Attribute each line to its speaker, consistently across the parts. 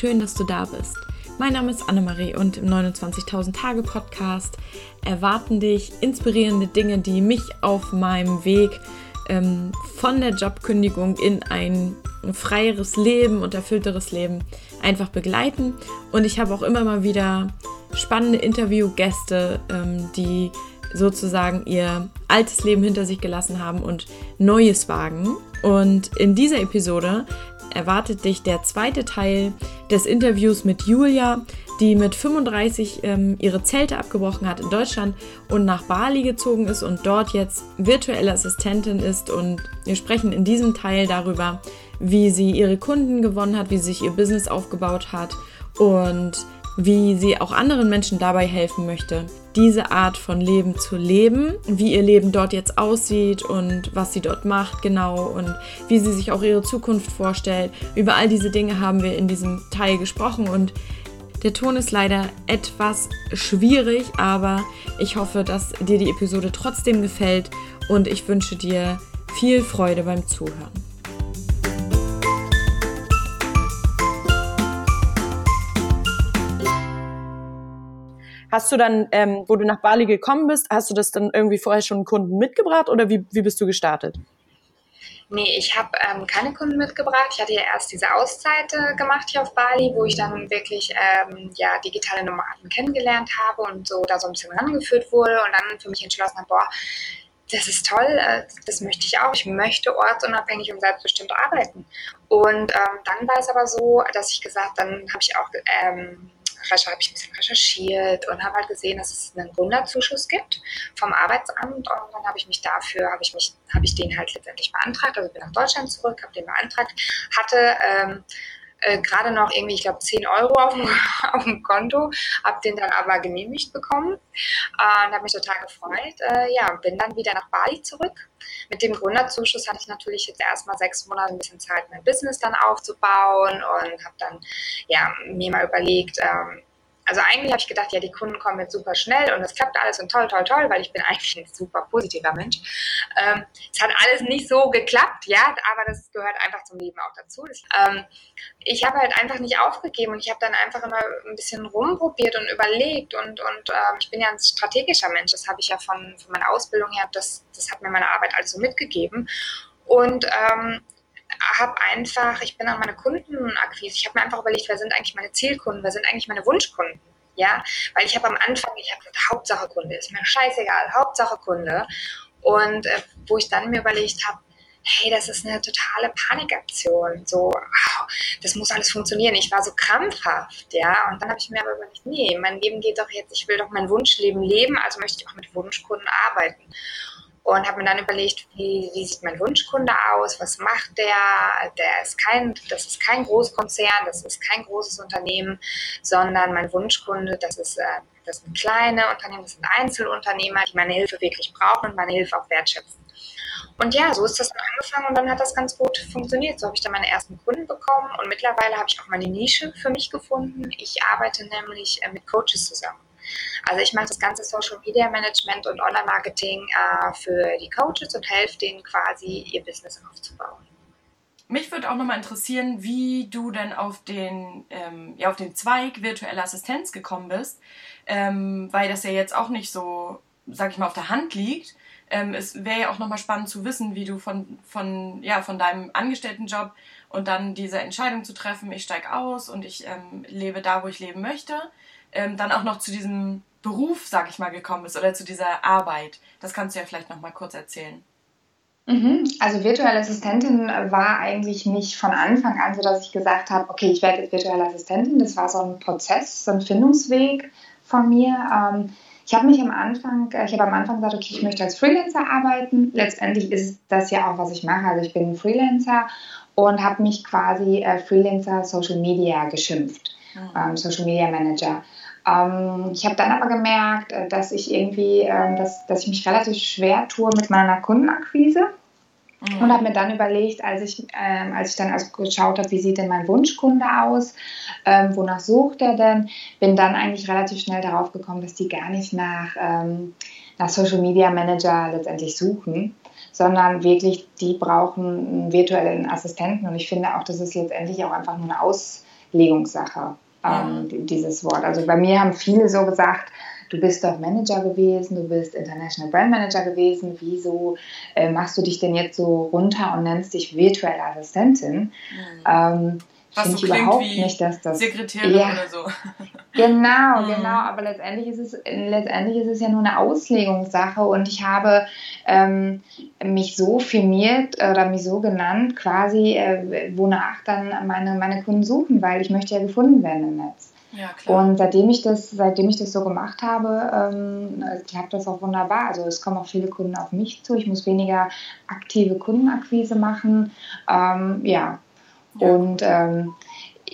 Speaker 1: schön, dass du da bist. Mein Name ist Annemarie und im 29.000 Tage Podcast erwarten dich inspirierende Dinge, die mich auf meinem Weg ähm, von der Jobkündigung in ein freieres Leben und erfüllteres Leben einfach begleiten. Und ich habe auch immer mal wieder spannende Interviewgäste, ähm, die sozusagen ihr altes Leben hinter sich gelassen haben und Neues wagen. Und in dieser Episode erwartet dich der zweite Teil des Interviews mit Julia, die mit 35 ähm, ihre Zelte abgebrochen hat in Deutschland und nach Bali gezogen ist und dort jetzt virtuelle Assistentin ist. Und wir sprechen in diesem Teil darüber, wie sie ihre Kunden gewonnen hat, wie sie sich ihr Business aufgebaut hat und wie sie auch anderen Menschen dabei helfen möchte, diese Art von Leben zu leben, wie ihr Leben dort jetzt aussieht und was sie dort macht genau und wie sie sich auch ihre Zukunft vorstellt. Über all diese Dinge haben wir in diesem Teil gesprochen und der Ton ist leider etwas schwierig, aber ich hoffe, dass dir die Episode trotzdem gefällt und ich wünsche dir viel Freude beim Zuhören. Hast du dann, ähm, wo du nach Bali gekommen bist, hast du das dann irgendwie vorher schon Kunden mitgebracht oder wie, wie bist du gestartet?
Speaker 2: Nee, ich habe ähm, keine Kunden mitgebracht. Ich hatte ja erst diese Auszeit äh, gemacht hier auf Bali, wo ich dann wirklich ähm, ja, digitale Nomaden kennengelernt habe und so da so ein bisschen rangeführt wurde und dann für mich entschlossen habe, boah, das ist toll, äh, das möchte ich auch. Ich möchte ortsunabhängig und selbstbestimmt arbeiten. Und ähm, dann war es aber so, dass ich gesagt, dann habe ich auch ähm, habe ich ein bisschen recherchiert und habe halt gesehen, dass es einen Gründerzuschuss gibt vom Arbeitsamt. Und dann habe ich mich dafür, habe ich mich, habe ich den halt letztendlich beantragt, also bin nach Deutschland zurück, habe den beantragt, hatte ähm, äh, gerade noch irgendwie, ich glaube, 10 Euro auf dem, auf dem Konto, habe den dann aber genehmigt bekommen äh, und habe mich total gefreut. Äh, ja, bin dann wieder nach Bali zurück. Mit dem Gründerzuschuss hatte ich natürlich jetzt erstmal sechs Monate ein bisschen Zeit, mein Business dann aufzubauen und habe dann ja, mir mal überlegt, ähm, also eigentlich habe ich gedacht, ja, die Kunden kommen jetzt super schnell und es klappt alles und toll, toll, toll, weil ich bin eigentlich ein super positiver Mensch. Ähm, es hat alles nicht so geklappt, ja, aber das gehört einfach zum Leben auch dazu. Das, ähm, ich habe halt einfach nicht aufgegeben und ich habe dann einfach immer ein bisschen rumprobiert und überlegt und, und ähm, ich bin ja ein strategischer Mensch, das habe ich ja von, von meiner Ausbildung her, das, das hat mir meine Arbeit alles so mitgegeben. Und ähm, habe einfach, ich bin an meine Kundenakquise, ich habe mir einfach überlegt, wer sind eigentlich meine Zielkunden, wer sind eigentlich meine Wunschkunden. Ja, weil ich habe am Anfang, ich habe gesagt, Hauptsache Kunde, ist mir scheißegal, Hauptsache Kunde. Und äh, wo ich dann mir überlegt habe, hey, das ist eine totale Panikaktion. So, oh, das muss alles funktionieren. Ich war so krampfhaft, ja. Und dann habe ich mir aber überlegt, nee, mein Leben geht doch jetzt, ich will doch mein Wunschleben leben, also möchte ich auch mit Wunschkunden arbeiten und habe mir dann überlegt, wie, wie, sieht mein Wunschkunde aus, was macht der? Der ist kein, das ist kein Großkonzern, das ist kein großes Unternehmen, sondern mein Wunschkunde, das ist, äh, das sind kleine Unternehmen, das sind Einzelunternehmer, die meine Hilfe wirklich brauchen und meine Hilfe auch wertschätzen. Und ja, so ist das dann angefangen und dann hat das ganz gut funktioniert. So habe ich dann meine ersten Kunden bekommen und mittlerweile habe ich auch meine Nische für mich gefunden. Ich arbeite nämlich äh, mit Coaches zusammen. Also ich mache das ganze Social Media Management und Online Marketing äh, für die Coaches und helfe denen quasi ihr Business aufzubauen.
Speaker 1: Mich würde auch nochmal interessieren, wie du denn auf den, ähm, ja, auf den Zweig virtuelle Assistenz gekommen bist, ähm, weil das ja jetzt auch nicht so, sag ich mal, auf der Hand liegt. Ähm, es wäre ja auch nochmal spannend zu wissen, wie du von, von, ja, von deinem Angestelltenjob und dann diese Entscheidung zu treffen, ich steige aus und ich ähm, lebe da, wo ich leben möchte, ähm, dann auch noch zu diesem Beruf, sag ich mal, gekommen bist oder zu dieser Arbeit. Das kannst du ja vielleicht noch mal kurz erzählen.
Speaker 2: Mhm. Also virtuelle Assistentin war eigentlich nicht von Anfang an so, dass ich gesagt habe, okay, ich werde jetzt virtuelle Assistentin. Das war so ein Prozess, so ein Findungsweg von mir. Ähm, ich habe mich am Anfang, äh, ich habe am Anfang gesagt, okay, ich möchte als Freelancer arbeiten. Letztendlich ist das ja auch, was ich mache. Also ich bin Freelancer und habe mich quasi äh, Freelancer Social Media geschimpft, mhm. Social Media Manager. Ähm, ich habe dann aber gemerkt, äh, dass ich irgendwie, äh, dass, dass ich mich relativ schwer tue mit meiner Kundenakquise. Mhm. Und habe mir dann überlegt, als ich, ähm, als ich dann also geschaut habe, wie sieht denn mein Wunschkunde aus, ähm, wonach sucht er denn, bin dann eigentlich relativ schnell darauf gekommen, dass die gar nicht nach, ähm, nach Social Media Manager letztendlich suchen, sondern wirklich, die brauchen einen virtuellen Assistenten. Und ich finde auch, das ist letztendlich auch einfach nur eine Aus Auslegungssache, ähm, ja. dieses Wort. Also bei mir haben viele so gesagt, du bist doch Manager gewesen, du bist International Brand Manager gewesen, wieso äh, machst du dich denn jetzt so runter und nennst dich virtuelle Assistentin? Mhm. Ähm, was so klingt überhaupt nicht, dass das Sekretärin ja, oder so. Genau, mhm. genau. Aber letztendlich ist es letztendlich ist es ja nur eine Auslegungssache und ich habe ähm, mich so firmiert oder mich so genannt, quasi, äh, wonach dann meine meine Kunden suchen, weil ich möchte ja gefunden werden im Netz. Ja, klar. Und seitdem ich das, seitdem ich das so gemacht habe, ähm, klappt das auch wunderbar. Also es kommen auch viele Kunden auf mich zu. Ich muss weniger aktive Kundenakquise machen. Ähm, ja, und ähm,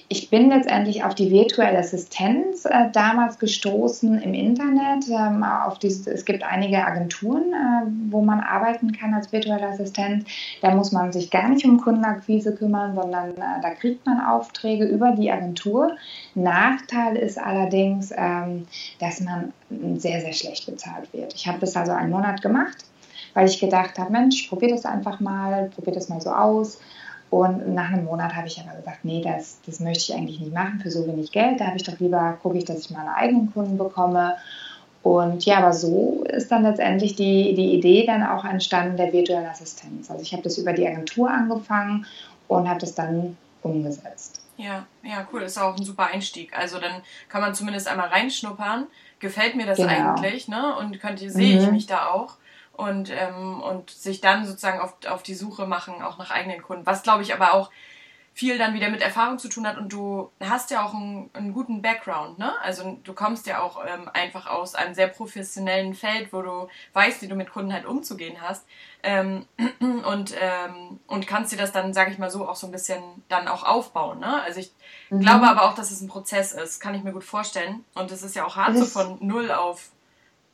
Speaker 2: ich bin letztendlich auf die virtuelle Assistenz äh, damals gestoßen im Internet. Ähm, auf diese, es gibt einige Agenturen, äh, wo man arbeiten kann als virtueller Assistent. Da muss man sich gar nicht um Kundenakquise kümmern, sondern äh, da kriegt man Aufträge über die Agentur. Nachteil ist allerdings, ähm, dass man sehr, sehr schlecht bezahlt wird. Ich habe das also einen Monat gemacht, weil ich gedacht habe, Mensch, probiere das einfach mal, probiere das mal so aus und nach einem Monat habe ich aber gesagt, nee, das, das möchte ich eigentlich nicht machen für so wenig Geld. Da habe ich doch lieber, gucke ich, dass ich meine eigenen Kunden bekomme. Und ja, aber so ist dann letztendlich die, die Idee dann auch entstanden der virtuellen Assistenz. Also ich habe das über die Agentur angefangen und habe das dann umgesetzt.
Speaker 1: Ja, ja, cool. Das ist auch ein super Einstieg. Also dann kann man zumindest einmal reinschnuppern. Gefällt mir das genau. eigentlich, ne? Und könnte, sehe ich mhm. mich da auch und, ähm, und sich dann sozusagen auf, auf die Suche machen, auch nach eigenen Kunden. Was glaube ich aber auch viel dann wieder mit Erfahrung zu tun hat und du hast ja auch einen, einen guten Background, ne? Also du kommst ja auch ähm, einfach aus einem sehr professionellen Feld, wo du weißt, wie du mit Kunden halt umzugehen hast ähm, und, ähm, und kannst dir das dann, sage ich mal so, auch so ein bisschen dann auch aufbauen, ne? Also ich mhm. glaube aber auch, dass es ein Prozess ist, kann ich mir gut vorstellen und es ist ja auch hart, so von null auf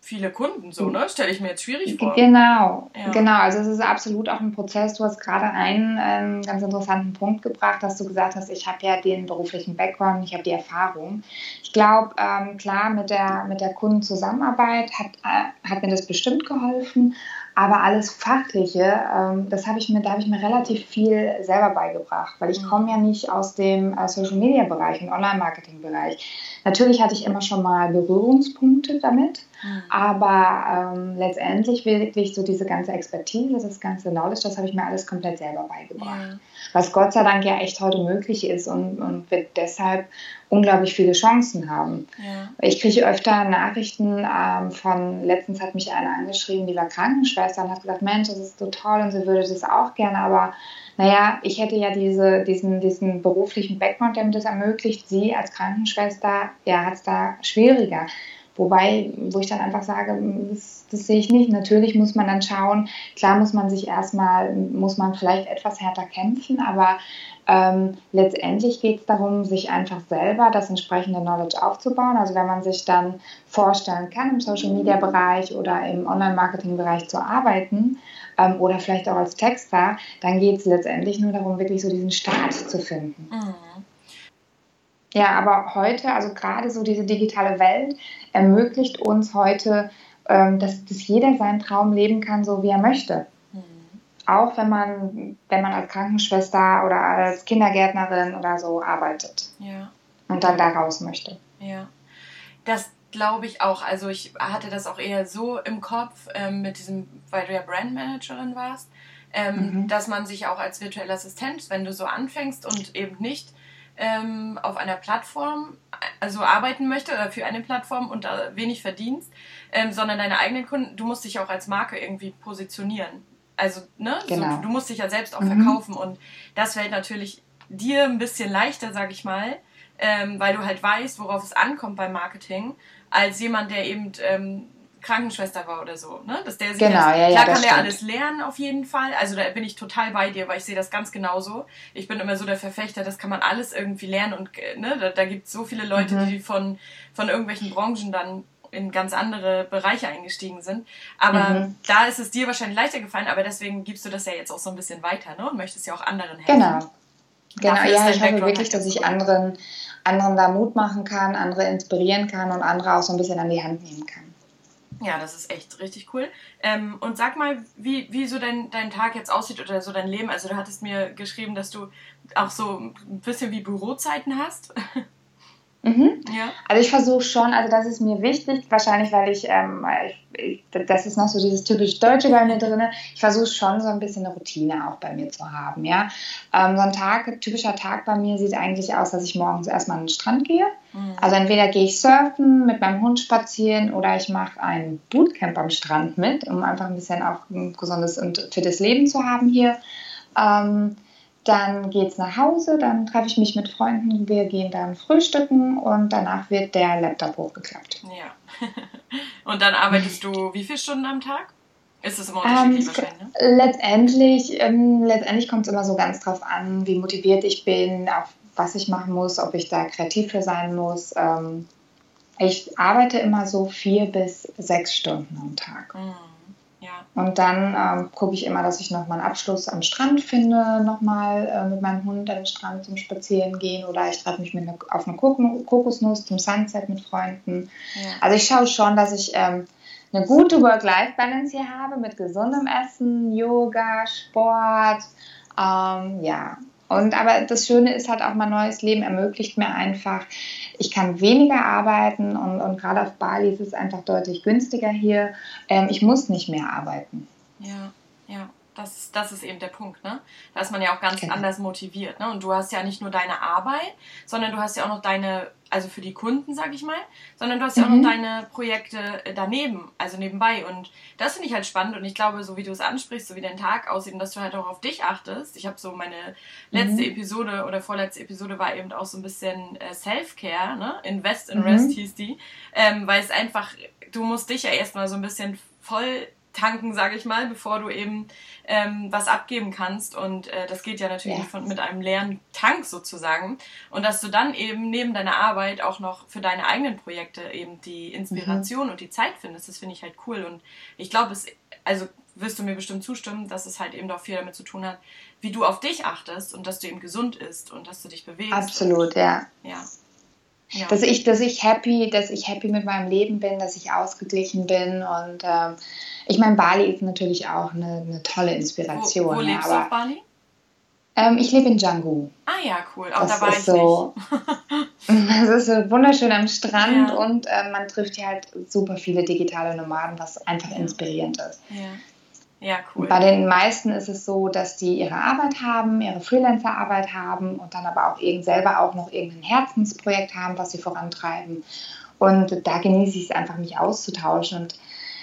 Speaker 1: viele Kunden so, ne? Stelle ich mir jetzt schwierig vor.
Speaker 2: Genau, ja. genau. Also es ist absolut auch ein Prozess. Du hast gerade einen ähm, ganz interessanten Punkt gebracht, dass du gesagt hast, ich habe ja den beruflichen Background, ich habe die Erfahrung. Ich glaube, ähm, klar, mit der, mit der Kundenzusammenarbeit hat, äh, hat mir das bestimmt geholfen. Aber alles Fachliche, ähm, das habe ich mir, da habe ich mir relativ viel selber beigebracht, weil ich mhm. komme ja nicht aus dem äh, Social Media Bereich und Online Marketing Bereich. Natürlich hatte ich immer schon mal Berührungspunkte damit, mhm. aber ähm, letztendlich wirklich so diese ganze Expertise, das ganze Knowledge, das habe ich mir alles komplett selber beigebracht. Ja. Was Gott sei Dank ja echt heute möglich ist und, und wir deshalb unglaublich viele Chancen haben. Ja. Ich kriege öfter Nachrichten ähm, von, letztens hat mich eine angeschrieben, die war Krankenschwester und hat gesagt, Mensch, das ist so toll und sie würde das auch gerne, aber naja, ich hätte ja diese, diesen, diesen beruflichen Background, der mir das ermöglicht. Sie als Krankenschwester, ja, hat es da schwieriger. Wobei, wo ich dann einfach sage, das, das, sehe ich nicht. Natürlich muss man dann schauen, klar muss man sich erstmal, muss man vielleicht etwas härter kämpfen, aber ähm, letztendlich geht es darum, sich einfach selber das entsprechende Knowledge aufzubauen. Also wenn man sich dann vorstellen kann, im Social-Media-Bereich oder im Online-Marketing-Bereich zu arbeiten ähm, oder vielleicht auch als Texter, dann geht es letztendlich nur darum, wirklich so diesen Start zu finden. Mhm. Ja, aber heute, also gerade so diese digitale Welt ermöglicht uns heute, ähm, dass, dass jeder seinen Traum leben kann, so wie er möchte. Mhm. Auch wenn man, wenn man als Krankenschwester oder als Kindergärtnerin oder so arbeitet. Ja. Und dann da raus möchte.
Speaker 1: Ja. Das glaube ich auch. Also ich hatte das auch eher so im Kopf ähm, mit diesem, weil du ja Brandmanagerin warst, ähm, mhm. dass man sich auch als virtuelle Assistent, wenn du so anfängst und eben nicht ähm, auf einer Plattform also arbeiten möchte oder für eine Plattform und da wenig verdienst, ähm, sondern deine eigenen Kunden, du musst dich auch als Marke irgendwie positionieren. Also, ne? Genau. So, du musst dich ja selbst auch mhm. verkaufen und das fällt natürlich dir ein bisschen leichter, sag ich mal, ähm, weil du halt weißt, worauf es ankommt beim Marketing, als jemand, der eben ähm, Krankenschwester war oder so, ne? Dass der sich genau, jetzt, ja, ja, klar kann der alles lernen auf jeden Fall. Also da bin ich total bei dir, weil ich sehe das ganz genauso. Ich bin immer so der Verfechter, das kann man alles irgendwie lernen und ne, da, da gibt es so viele Leute, mhm. die von, von irgendwelchen Branchen dann in ganz andere Bereiche eingestiegen sind. Aber mhm. da ist es dir wahrscheinlich leichter gefallen, aber deswegen gibst du das ja jetzt auch so ein bisschen weiter, ne? Und möchtest ja auch anderen helfen.
Speaker 2: Genau. Genau, Dafür ja, ich hoffe wirklich, halt dass ich anderen, anderen da Mut machen kann, andere inspirieren kann und andere auch so ein bisschen an die Hand nehmen kann.
Speaker 1: Ja, das ist echt richtig cool. Ähm, und sag mal, wie, wie so dein, dein Tag jetzt aussieht oder so dein Leben. Also du hattest mir geschrieben, dass du auch so ein bisschen wie Bürozeiten hast.
Speaker 2: Mhm. Ja. Also ich versuche schon, also das ist mir wichtig, wahrscheinlich weil ich, ähm, ich, das ist noch so dieses typisch Deutsche bei mir drin, ich versuche schon so ein bisschen eine Routine auch bei mir zu haben, ja. Ähm, so ein Tag, typischer Tag bei mir sieht eigentlich aus, dass ich morgens erstmal an den Strand gehe. Mhm. Also entweder gehe ich surfen, mit meinem Hund spazieren oder ich mache ein Bootcamp am Strand mit, um einfach ein bisschen auch ein gesundes und fittes Leben zu haben hier. Ähm, dann geht es nach Hause, dann treffe ich mich mit Freunden, wir gehen dann frühstücken und danach wird der Laptop hochgeklappt.
Speaker 1: Ja. und dann arbeitest du wie viele Stunden am Tag? Ist es immer unterschiedlich
Speaker 2: ähm, wahrscheinlich? Ne? Letztendlich, ähm, letztendlich kommt es immer so ganz drauf an, wie motiviert ich bin, auf was ich machen muss, ob ich da kreativ für sein muss. Ähm, ich arbeite immer so vier bis sechs Stunden am Tag. Mhm. Und dann ähm, gucke ich immer, dass ich noch mal einen Abschluss am Strand finde, nochmal äh, mit meinem Hund an den Strand zum Spazieren gehen oder ich treffe mich mit ne, auf eine Kokosnuss zum Sunset mit Freunden. Ja. Also ich schaue schon, dass ich ähm, eine gute Work-Life-Balance hier habe mit gesundem Essen, Yoga, Sport, ähm, ja. Und aber das Schöne ist halt auch, mein neues Leben ermöglicht mir einfach, ich kann weniger arbeiten und, und gerade auf Bali ist es einfach deutlich günstiger hier. Ähm, ich muss nicht mehr arbeiten.
Speaker 1: Ja, ja. Das, das ist eben der Punkt, ne? Da ist man ja auch ganz genau. anders motiviert, ne? Und du hast ja nicht nur deine Arbeit, sondern du hast ja auch noch deine also für die Kunden, sag ich mal, sondern du hast ja mhm. auch noch mhm. deine Projekte äh, daneben, also nebenbei. Und das finde ich halt spannend und ich glaube, so wie du es ansprichst, so wie dein Tag aussieht und dass du halt auch auf dich achtest. Ich habe so meine letzte mhm. Episode oder vorletzte Episode war eben auch so ein bisschen äh, Self-Care, ne? Invest in mhm. Rest hieß die, ähm, weil es einfach, du musst dich ja erstmal so ein bisschen voll tanken, sage ich mal, bevor du eben ähm, was abgeben kannst. Und äh, das geht ja natürlich ja. Von, mit einem leeren Tank sozusagen. Und dass du dann eben neben deiner Arbeit auch noch für deine eigenen Projekte eben die Inspiration mhm. und die Zeit findest, das finde ich halt cool. Und ich glaube, es, also wirst du mir bestimmt zustimmen, dass es halt eben auch viel damit zu tun hat, wie du auf dich achtest und dass du eben gesund isst und dass du dich bewegst.
Speaker 2: Absolut,
Speaker 1: und,
Speaker 2: ja. Ja. Ja. Dass ich, dass ich happy, dass ich happy mit meinem Leben bin, dass ich ausgeglichen bin und ähm, ich meine, Bali ist natürlich auch eine, eine tolle Inspiration. Wo, wo lebst aber, du auf Bali? Ähm, ich lebe in Django.
Speaker 1: Ah ja, cool. Auch das da war ich so,
Speaker 2: Das ist so wunderschön am Strand ja. und äh, man trifft hier halt super viele digitale Nomaden, was einfach inspirierend ist.
Speaker 1: Ja. Ja, cool.
Speaker 2: Bei den meisten ist es so, dass die ihre Arbeit haben, ihre Freelancer-Arbeit haben und dann aber auch irgend selber auch noch irgendein Herzensprojekt haben, was sie vorantreiben. Und da genieße ich es einfach, mich auszutauschen. Und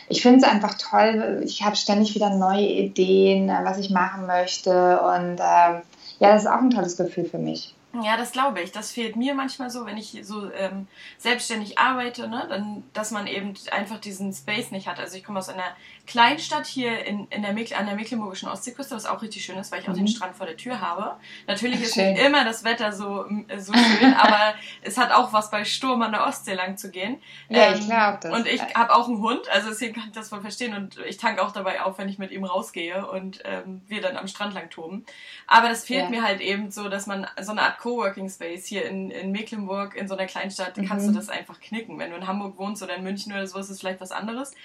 Speaker 2: ich finde es einfach toll. Ich habe ständig wieder neue Ideen, äh, was ich machen möchte. Und ähm, ja, das ist auch ein tolles Gefühl für mich.
Speaker 1: Ja, das glaube ich. Das fehlt mir manchmal so, wenn ich so ähm, selbstständig arbeite, ne? dann, dass man eben einfach diesen Space nicht hat. Also ich komme aus einer Kleinstadt hier in, in der an der mecklenburgischen Ostseeküste, was auch richtig schön ist, weil ich auch den mhm. Strand vor der Tür habe. Natürlich ist nicht immer das Wetter so, so schön, aber es hat auch was bei Sturm an der Ostsee lang zu gehen.
Speaker 2: Ja, ähm, ich glaube das.
Speaker 1: Und ich habe auch einen Hund, also deswegen kann ich das voll verstehen und ich tanke auch dabei auf, wenn ich mit ihm rausgehe und ähm, wir dann am Strand lang toben. Aber das fehlt ja. mir halt eben so, dass man so eine Art Coworking Space hier in, in Mecklenburg, in so einer Kleinstadt, mhm. kannst du das einfach knicken. Wenn du in Hamburg wohnst oder in München oder so, ist es vielleicht was anderes.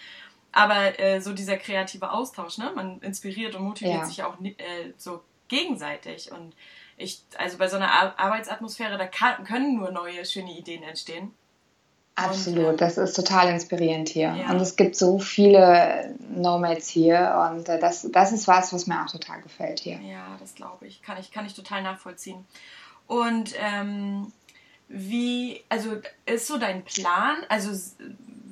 Speaker 1: Aber äh, so dieser kreative Austausch, ne? Man inspiriert und motiviert ja. sich auch äh, so gegenseitig. Und ich, also bei so einer Ar Arbeitsatmosphäre, da kann, können nur neue, schöne Ideen entstehen.
Speaker 2: Absolut, und, äh, das ist total inspirierend hier. Ja. Und es gibt so viele Nomads hier und äh, das, das ist was, was mir auch total gefällt hier.
Speaker 1: Ja, das glaube ich. Kann ich, kann ich total nachvollziehen. Und ähm, wie, also ist so dein Plan? Also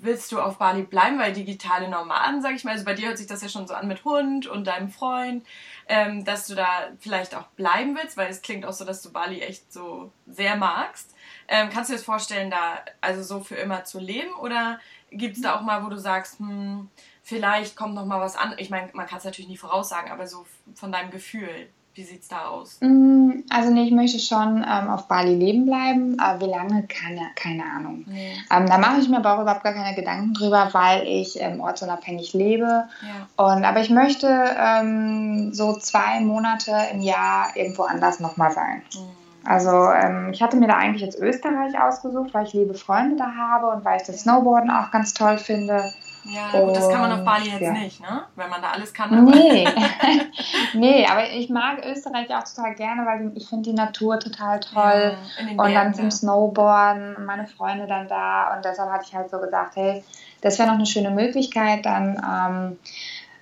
Speaker 1: willst du auf Bali bleiben, weil digitale Nomaden, sag ich mal, also bei dir hört sich das ja schon so an mit Hund und deinem Freund, ähm, dass du da vielleicht auch bleiben willst, weil es klingt auch so, dass du Bali echt so sehr magst. Ähm, kannst du dir das vorstellen, da also so für immer zu leben oder gibt es da auch mal, wo du sagst, hm, vielleicht kommt noch mal was an? Ich meine, man kann es natürlich nie voraussagen, aber so von deinem Gefühl. Wie sieht es da aus?
Speaker 2: Mm, also nee, ich möchte schon ähm, auf Bali leben bleiben, aber wie lange, keine, keine Ahnung. Nee. Ähm, da mache ich mir aber auch überhaupt gar keine Gedanken drüber, weil ich ähm, ortsunabhängig lebe. Ja. Und, aber ich möchte ähm, so zwei Monate im Jahr irgendwo anders nochmal sein. Mhm. Also ähm, ich hatte mir da eigentlich jetzt Österreich ausgesucht, weil ich liebe Freunde da habe und weil ich das Snowboarden auch ganz toll finde.
Speaker 1: Ja, gut, das kann man auf Bali jetzt ja. nicht, ne? Wenn man da alles kann.
Speaker 2: Aber nee. nee, aber ich mag Österreich auch total gerne, weil ich finde die Natur total toll. Ja, und dann zum Snowboarden und meine Freunde dann da. Und deshalb hatte ich halt so gedacht, hey, das wäre noch eine schöne Möglichkeit, dann ähm,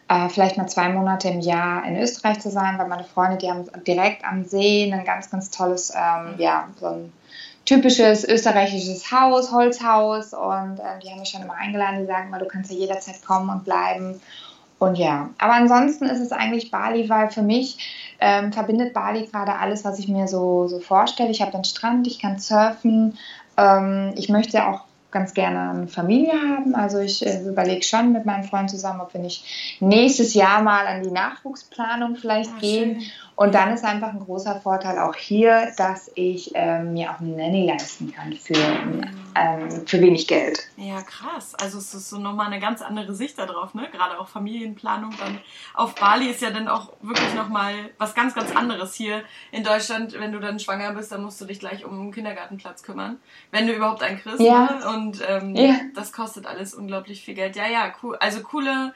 Speaker 2: äh, vielleicht mal zwei Monate im Jahr in Österreich zu sein, weil meine Freunde, die haben direkt am See ein ganz, ganz tolles, ähm, ja, so ein typisches österreichisches Haus, Holzhaus und äh, die haben mich schon immer eingeladen, die sagen immer, du kannst ja jederzeit kommen und bleiben. Und ja, aber ansonsten ist es eigentlich Bali, weil für mich ähm, verbindet Bali gerade alles, was ich mir so, so vorstelle. Ich habe den Strand, ich kann surfen, ähm, ich möchte auch ganz gerne eine Familie haben. Also ich äh, überlege schon mit meinem Freund zusammen, ob wir nicht nächstes Jahr mal an die Nachwuchsplanung vielleicht oh, gehen. Schön. Und dann ist einfach ein großer Vorteil auch hier, dass ich ähm, mir auch eine Nanny leisten kann für, ähm, für wenig Geld.
Speaker 1: Ja, krass. Also es ist so nochmal eine ganz andere Sicht darauf, ne? Gerade auch Familienplanung dann auf Bali ist ja dann auch wirklich nochmal was ganz, ganz anderes hier in Deutschland. Wenn du dann schwanger bist, dann musst du dich gleich um einen Kindergartenplatz kümmern. Wenn du überhaupt einen kriegst. Ja. Ne? Und ähm, ja. das kostet alles unglaublich viel Geld. Ja, ja, cool. Also coole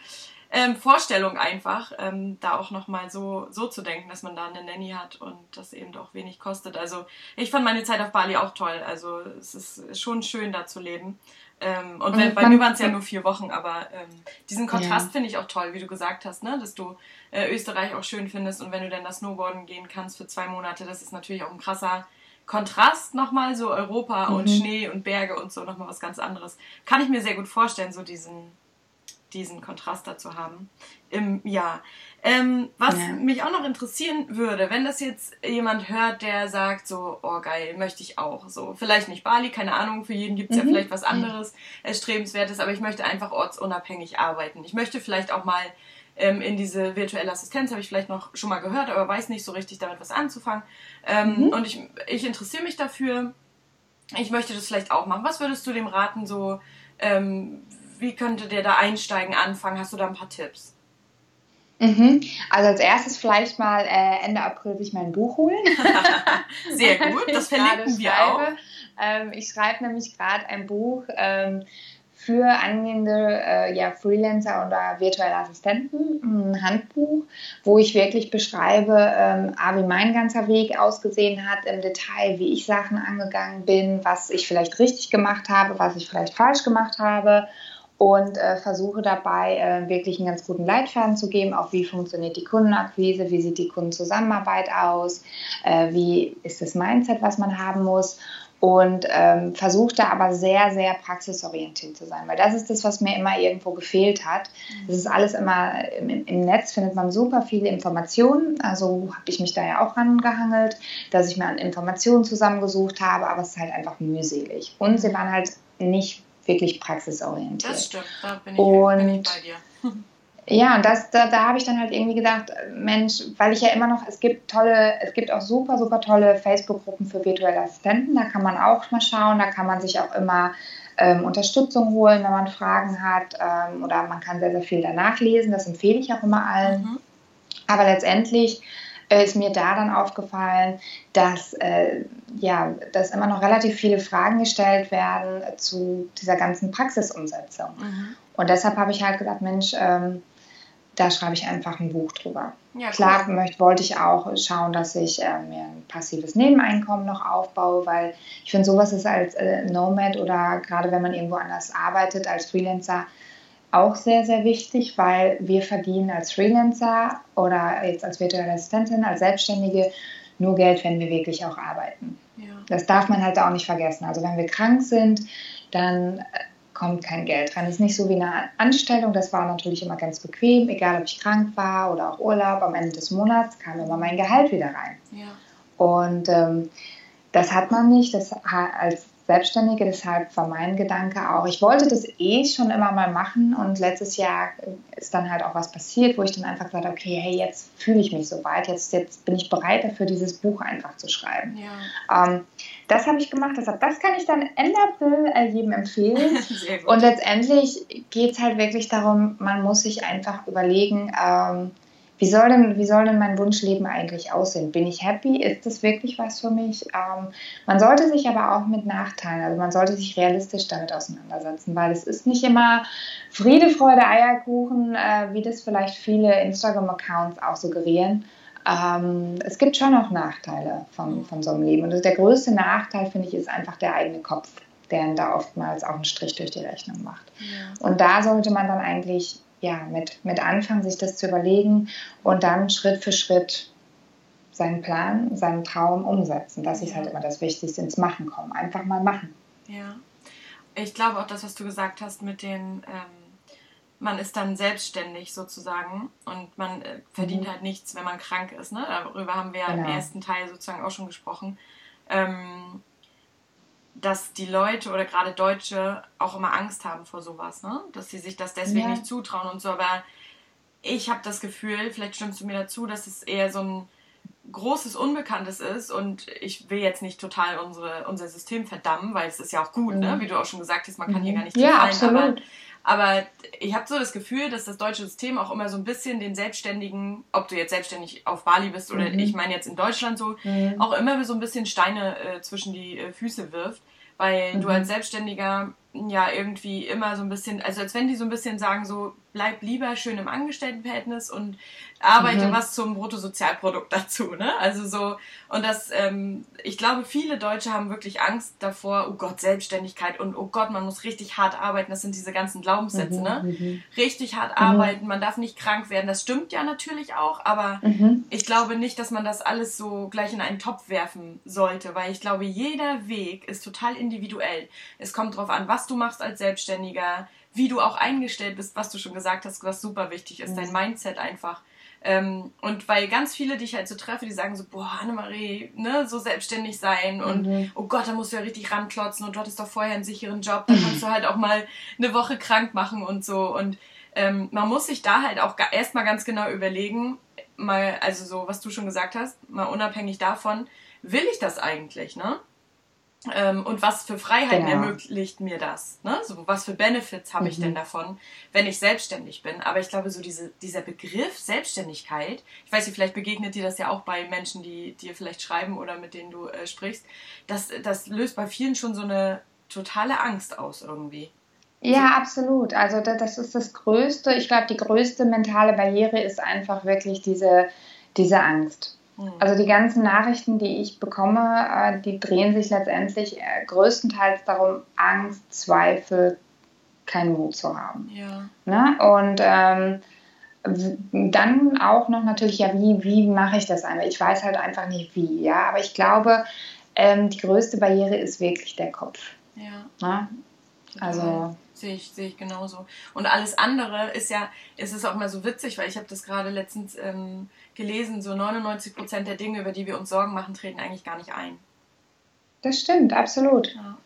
Speaker 1: ähm, Vorstellung einfach, ähm, da auch nochmal so, so zu denken, dass man da eine Nanny hat und das eben auch wenig kostet. Also ich fand meine Zeit auf Bali auch toll. Also es ist schon schön da zu leben. Ähm, und wenn, bei mir waren es ja nur vier Wochen, aber ähm, diesen Kontrast ja. finde ich auch toll, wie du gesagt hast, ne? dass du äh, Österreich auch schön findest und wenn du dann das Snowboarden gehen kannst für zwei Monate, das ist natürlich auch ein krasser Kontrast nochmal, so Europa mhm. und Schnee und Berge und so nochmal was ganz anderes. Kann ich mir sehr gut vorstellen, so diesen, diesen Kontrast dazu haben im Jahr. Ähm, was ja. mich auch noch interessieren würde, wenn das jetzt jemand hört, der sagt so, oh geil, möchte ich auch. So, vielleicht nicht Bali, keine Ahnung, für jeden gibt es mhm. ja vielleicht was anderes, erstrebenswertes, aber ich möchte einfach ortsunabhängig arbeiten. Ich möchte vielleicht auch mal ähm, in diese virtuelle Assistenz, habe ich vielleicht noch schon mal gehört, aber weiß nicht so richtig damit was anzufangen. Ähm, mhm. Und ich, ich interessiere mich dafür. Ich möchte das vielleicht auch machen. Was würdest du dem raten, so ähm, wie könnte der da einsteigen, anfangen? Hast du da ein paar Tipps?
Speaker 2: Mhm. Also als erstes vielleicht mal äh, Ende April sich mein Buch holen.
Speaker 1: Sehr gut, das verlinken wir auch.
Speaker 2: Ähm, ich schreibe nämlich gerade ein Buch ähm, für angehende äh, ja, Freelancer oder virtuelle Assistenten, ein Handbuch, wo ich wirklich beschreibe, ähm, wie mein ganzer Weg ausgesehen hat im Detail, wie ich Sachen angegangen bin, was ich vielleicht richtig gemacht habe, was ich vielleicht falsch gemacht habe und äh, versuche dabei äh, wirklich einen ganz guten Leitfaden zu geben, auch wie funktioniert die Kundenakquise, wie sieht die Kundenzusammenarbeit aus, äh, wie ist das Mindset, was man haben muss? Und ähm, versuche da aber sehr, sehr praxisorientiert zu sein, weil das ist das, was mir immer irgendwo gefehlt hat. Das ist alles immer, im, im Netz findet man super viele Informationen, also habe ich mich da ja auch rangehangelt, dass ich mir an Informationen zusammengesucht habe, aber es ist halt einfach mühselig. Und sie waren halt nicht wirklich praxisorientiert.
Speaker 1: Das stimmt, da bin ich, und, bin ich bei dir.
Speaker 2: Ja, und das, da, da habe ich dann halt irgendwie gedacht, Mensch, weil ich ja immer noch, es gibt tolle, es gibt auch super, super tolle Facebook-Gruppen für virtuelle Assistenten, da kann man auch mal schauen, da kann man sich auch immer ähm, Unterstützung holen, wenn man Fragen hat ähm, oder man kann sehr, sehr viel danach lesen, das empfehle ich auch immer allen. Mhm. Aber letztendlich ist mir da dann aufgefallen, dass, äh, ja, dass immer noch relativ viele Fragen gestellt werden zu dieser ganzen Praxisumsetzung. Mhm. Und deshalb habe ich halt gesagt, Mensch, ähm, da schreibe ich einfach ein Buch drüber. Ja, Klar cool. möchte, wollte ich auch schauen, dass ich äh, mir ein passives Nebeneinkommen noch aufbaue, weil ich finde, sowas ist als äh, Nomad oder gerade wenn man irgendwo anders arbeitet, als Freelancer, auch sehr, sehr wichtig, weil wir verdienen als Freelancer oder jetzt als virtuelle Assistentin, als Selbstständige nur Geld, wenn wir wirklich auch arbeiten. Ja. Das darf man halt auch nicht vergessen. Also wenn wir krank sind, dann äh, kommt kein Geld rein. Das ist nicht so wie eine Anstellung. Das war natürlich immer ganz bequem, egal ob ich krank war oder auch Urlaub. Am Ende des Monats kam immer mein Gehalt wieder rein.
Speaker 1: Ja.
Speaker 2: Und ähm, das hat man nicht. Das als Selbstständige. Deshalb war mein Gedanke auch, ich wollte das eh schon immer mal machen und letztes Jahr ist dann halt auch was passiert, wo ich dann einfach gesagt habe, okay, hey, jetzt fühle ich mich so weit, jetzt, jetzt bin ich bereit dafür, dieses Buch einfach zu schreiben. Ja. Ähm, das habe ich gemacht, deshalb, das kann ich dann Ende April äh, jedem empfehlen. und letztendlich geht es halt wirklich darum, man muss sich einfach überlegen, ähm, wie soll, denn, wie soll denn mein Wunschleben eigentlich aussehen? Bin ich happy? Ist das wirklich was für mich? Ähm, man sollte sich aber auch mit Nachteilen, also man sollte sich realistisch damit auseinandersetzen, weil es ist nicht immer Friede, Freude, Eierkuchen, äh, wie das vielleicht viele Instagram-Accounts auch suggerieren. Ähm, es gibt schon auch Nachteile von, von so einem Leben. Und der größte Nachteil, finde ich, ist einfach der eigene Kopf, der da oftmals auch einen Strich durch die Rechnung macht. Ja. Und da sollte man dann eigentlich ja, mit, mit anfangen, sich das zu überlegen und dann Schritt für Schritt seinen Plan, seinen Traum umsetzen. Das ist halt immer das Wichtigste, ins Machen kommen. Einfach mal machen.
Speaker 1: Ja. Ich glaube auch das, was du gesagt hast mit den, ähm, man ist dann selbstständig sozusagen und man äh, verdient mhm. halt nichts, wenn man krank ist. Ne? Darüber haben wir ja genau. im ersten Teil sozusagen auch schon gesprochen. Ähm, dass die Leute oder gerade Deutsche auch immer Angst haben vor sowas, ne? Dass sie sich das deswegen ja. nicht zutrauen und so. Aber ich habe das Gefühl, vielleicht stimmst du mir dazu, dass es eher so ein großes Unbekanntes ist und ich will jetzt nicht total unsere, unser System verdammen, weil es ist ja auch gut, ne? mhm. ne? wie du auch schon gesagt hast, man kann mhm. hier gar nicht ja, absolut. aber aber ich habe so das Gefühl, dass das deutsche System auch immer so ein bisschen den Selbstständigen, ob du jetzt selbstständig auf Bali bist oder mhm. ich meine jetzt in Deutschland so, mhm. auch immer so ein bisschen Steine äh, zwischen die äh, Füße wirft, weil mhm. du als Selbstständiger ja irgendwie immer so ein bisschen, also als wenn die so ein bisschen sagen, so bleib lieber schön im Angestelltenverhältnis und arbeite mhm. was zum Bruttosozialprodukt dazu, ne? Also so, und das, ähm, ich glaube, viele Deutsche haben wirklich Angst davor, oh Gott, Selbstständigkeit und oh Gott, man muss richtig hart arbeiten, das sind diese ganzen Glaubenssätze, mhm. ne? Mhm. Richtig hart mhm. arbeiten, man darf nicht krank werden, das stimmt ja natürlich auch, aber mhm. ich glaube nicht, dass man das alles so gleich in einen Topf werfen sollte, weil ich glaube, jeder Weg ist total individuell. Es kommt drauf an, was du machst als Selbstständiger, wie du auch eingestellt bist, was du schon gesagt hast, was super wichtig ist, dein Mindset einfach. Ähm, und weil ganz viele, die ich halt so treffe, die sagen so, boah, Annemarie, ne, so selbstständig sein und mhm. oh Gott, da musst du ja richtig ranklotzen und du hattest doch vorher einen sicheren Job, dann kannst du halt auch mal eine Woche krank machen und so. Und ähm, man muss sich da halt auch erstmal ganz genau überlegen, mal, also so, was du schon gesagt hast, mal unabhängig davon, will ich das eigentlich, ne? Ähm, und was für Freiheiten genau. ermöglicht mir das? Ne? So, was für Benefits habe ich denn mhm. davon, wenn ich selbstständig bin? Aber ich glaube, so diese, dieser Begriff Selbstständigkeit, ich weiß nicht, vielleicht begegnet dir das ja auch bei Menschen, die dir vielleicht schreiben oder mit denen du äh, sprichst, das, das löst bei vielen schon so eine totale Angst aus irgendwie.
Speaker 2: Ja, absolut. Also das ist das Größte. Ich glaube, die größte mentale Barriere ist einfach wirklich diese, diese Angst. Hm. Also die ganzen Nachrichten, die ich bekomme, äh, die drehen sich letztendlich äh, größtenteils darum, Angst, Zweifel, keinen Mut zu haben. Ja. Ne? Und ähm, dann auch noch natürlich, ja, wie, wie mache ich das einmal? Ich weiß halt einfach nicht wie, ja, aber ich glaube, ähm, die größte Barriere ist wirklich der Kopf. Ja.
Speaker 1: Ne? Also. Sehe ich, sehe ich genauso. Und alles andere ist ja, ist es auch mal so witzig, weil ich habe das gerade letztens ähm, gelesen, so 99 Prozent der Dinge, über die wir uns Sorgen machen, treten eigentlich gar nicht ein.
Speaker 2: Das stimmt, absolut. Ja.